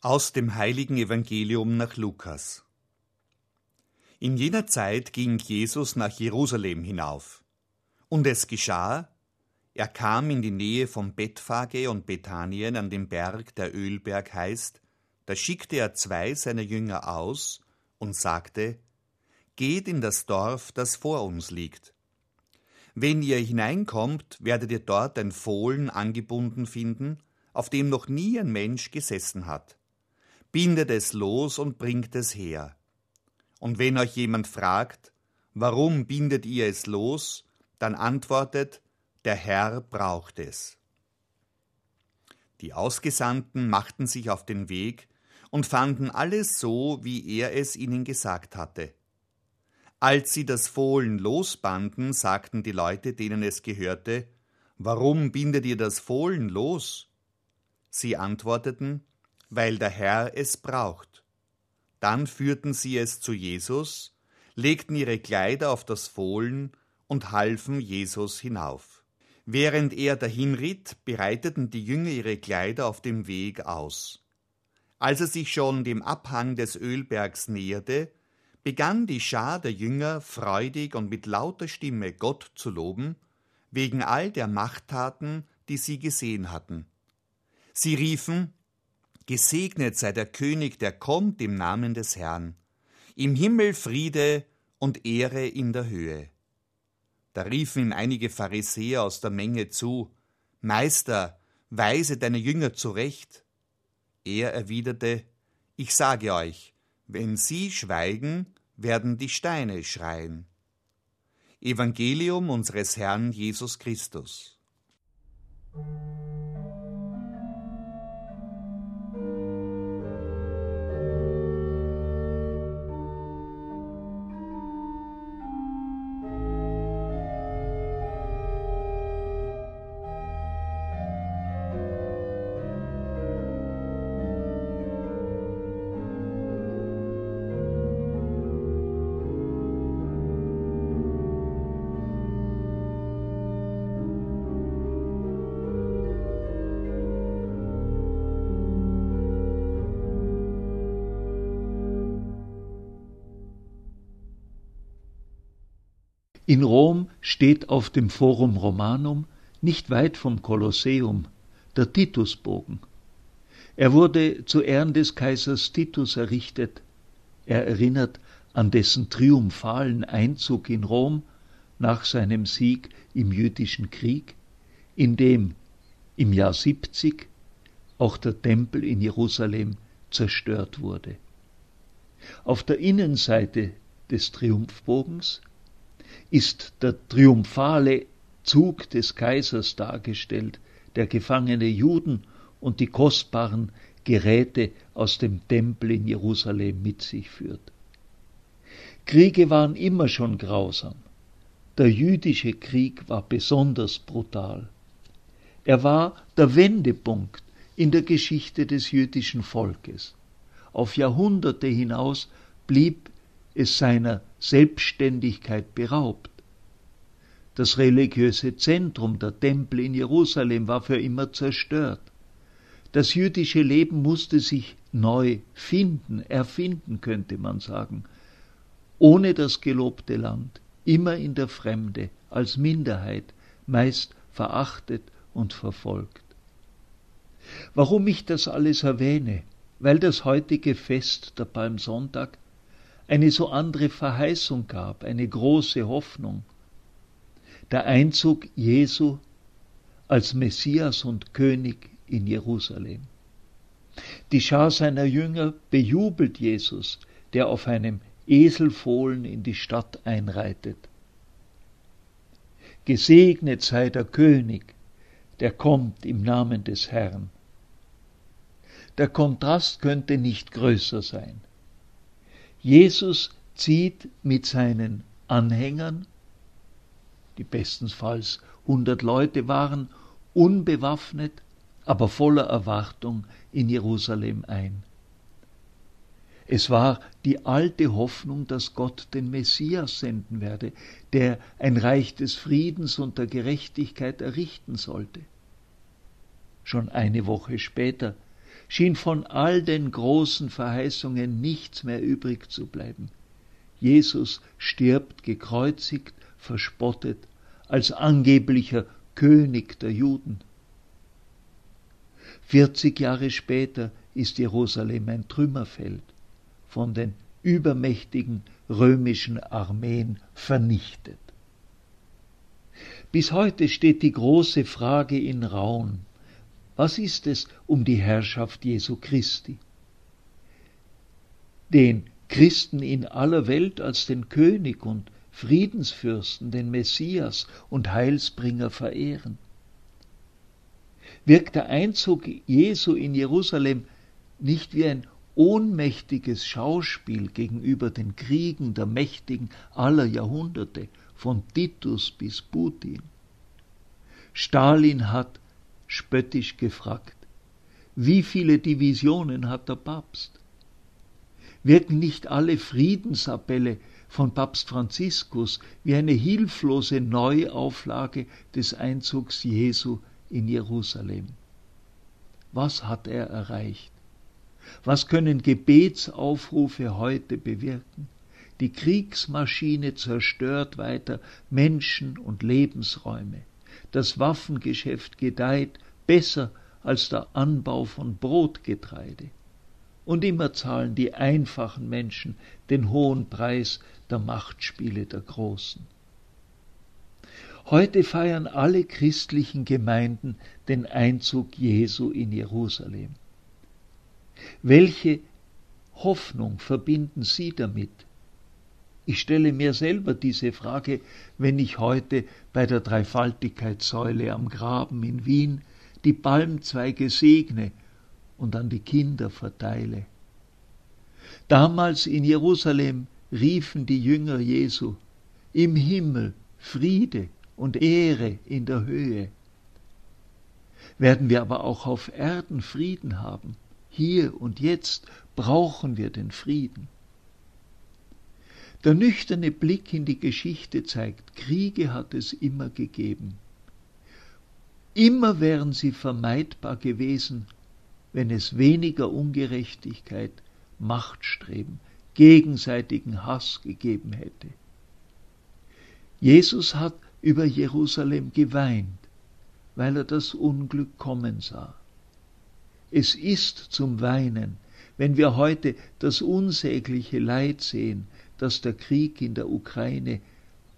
Aus dem heiligen Evangelium nach Lukas. In jener Zeit ging Jesus nach Jerusalem hinauf. Und es geschah, er kam in die Nähe von Bethphage und Bethanien an dem Berg, der Ölberg heißt, da schickte er zwei seiner Jünger aus und sagte, Geht in das Dorf, das vor uns liegt. Wenn ihr hineinkommt, werdet ihr dort ein Fohlen angebunden finden, auf dem noch nie ein Mensch gesessen hat bindet es los und bringt es her. Und wenn euch jemand fragt, warum bindet ihr es los, dann antwortet, der Herr braucht es. Die Ausgesandten machten sich auf den Weg und fanden alles so, wie er es ihnen gesagt hatte. Als sie das Fohlen losbanden, sagten die Leute, denen es gehörte, Warum bindet ihr das Fohlen los? Sie antworteten, weil der Herr es braucht. Dann führten sie es zu Jesus, legten ihre Kleider auf das Fohlen und halfen Jesus hinauf. Während er dahinritt, bereiteten die Jünger ihre Kleider auf dem Weg aus. Als er sich schon dem Abhang des Ölbergs näherte, begann die Schar der Jünger freudig und mit lauter Stimme Gott zu loben, wegen all der Machttaten, die sie gesehen hatten. Sie riefen Gesegnet sei der König, der kommt im Namen des Herrn. Im Himmel Friede und Ehre in der Höhe. Da riefen ihm einige Pharisäer aus der Menge zu, Meister, weise deine Jünger zurecht. Er erwiderte, Ich sage euch, wenn sie schweigen, werden die Steine schreien. Evangelium unseres Herrn Jesus Christus. In Rom steht auf dem Forum Romanum, nicht weit vom Kolosseum, der Titusbogen. Er wurde zu Ehren des Kaisers Titus errichtet. Er erinnert an dessen triumphalen Einzug in Rom nach seinem Sieg im jüdischen Krieg, in dem im Jahr 70 auch der Tempel in Jerusalem zerstört wurde. Auf der Innenseite des Triumphbogens ist der triumphale Zug des Kaisers dargestellt, der gefangene Juden und die kostbaren Geräte aus dem Tempel in Jerusalem mit sich führt. Kriege waren immer schon grausam. Der jüdische Krieg war besonders brutal. Er war der Wendepunkt in der Geschichte des jüdischen Volkes. Auf Jahrhunderte hinaus blieb es seiner Selbstständigkeit beraubt. Das religiöse Zentrum, der Tempel in Jerusalem, war für immer zerstört. Das jüdische Leben musste sich neu finden, erfinden, könnte man sagen, ohne das gelobte Land, immer in der Fremde, als Minderheit, meist verachtet und verfolgt. Warum ich das alles erwähne? Weil das heutige Fest der Palmsonntag eine so andere Verheißung gab, eine große Hoffnung. Der Einzug Jesu als Messias und König in Jerusalem. Die Schar seiner Jünger bejubelt Jesus, der auf einem Eselfohlen in die Stadt einreitet. Gesegnet sei der König, der kommt im Namen des Herrn. Der Kontrast könnte nicht größer sein. Jesus zieht mit seinen Anhängern, die bestenfalls hundert Leute waren, unbewaffnet, aber voller Erwartung in Jerusalem ein. Es war die alte Hoffnung, dass Gott den Messias senden werde, der ein Reich des Friedens und der Gerechtigkeit errichten sollte. Schon eine Woche später schien von all den großen Verheißungen nichts mehr übrig zu bleiben. Jesus stirbt gekreuzigt, verspottet, als angeblicher König der Juden. Vierzig Jahre später ist Jerusalem ein Trümmerfeld, von den übermächtigen römischen Armeen vernichtet. Bis heute steht die große Frage in Raum, was ist es um die Herrschaft Jesu Christi? Den Christen in aller Welt als den König und Friedensfürsten, den Messias und Heilsbringer verehren. Wirkt der Einzug Jesu in Jerusalem nicht wie ein ohnmächtiges Schauspiel gegenüber den Kriegen der Mächtigen aller Jahrhunderte, von Titus bis Putin. Stalin hat spöttisch gefragt, wie viele Divisionen hat der Papst? Wirken nicht alle Friedensappelle von Papst Franziskus wie eine hilflose Neuauflage des Einzugs Jesu in Jerusalem? Was hat er erreicht? Was können Gebetsaufrufe heute bewirken? Die Kriegsmaschine zerstört weiter Menschen und Lebensräume. Das Waffengeschäft gedeiht besser als der Anbau von Brotgetreide. Und immer zahlen die einfachen Menschen den hohen Preis der Machtspiele der Großen. Heute feiern alle christlichen Gemeinden den Einzug Jesu in Jerusalem. Welche Hoffnung verbinden Sie damit? Ich stelle mir selber diese Frage, wenn ich heute bei der Dreifaltigkeitssäule am Graben in Wien die Palmzweige segne und an die Kinder verteile. Damals in Jerusalem riefen die Jünger Jesu, im Himmel Friede und Ehre in der Höhe. Werden wir aber auch auf Erden Frieden haben? Hier und jetzt brauchen wir den Frieden. Der nüchterne Blick in die Geschichte zeigt, Kriege hat es immer gegeben. Immer wären sie vermeidbar gewesen, wenn es weniger Ungerechtigkeit, Machtstreben, gegenseitigen Hass gegeben hätte. Jesus hat über Jerusalem geweint, weil er das Unglück kommen sah. Es ist zum Weinen, wenn wir heute das unsägliche Leid sehen, das der Krieg in der Ukraine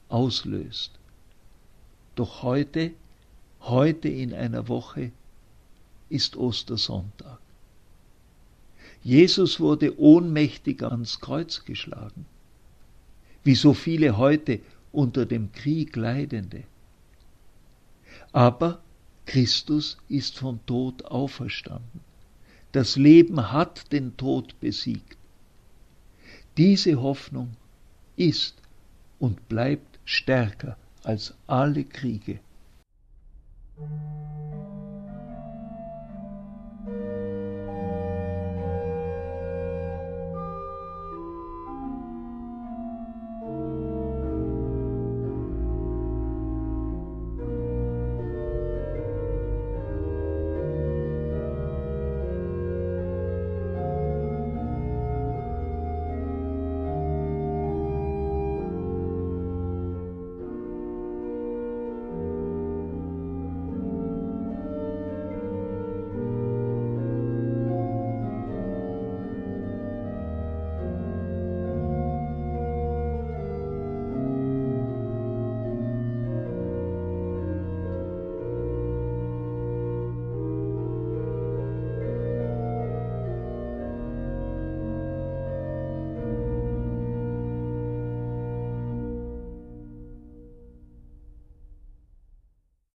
auslöst. Doch heute, heute in einer Woche, ist Ostersonntag. Jesus wurde ohnmächtig ans Kreuz geschlagen, wie so viele heute unter dem Krieg Leidende. Aber Christus ist vom Tod auferstanden. Das Leben hat den Tod besiegt. Diese Hoffnung ist und bleibt stärker als alle Kriege.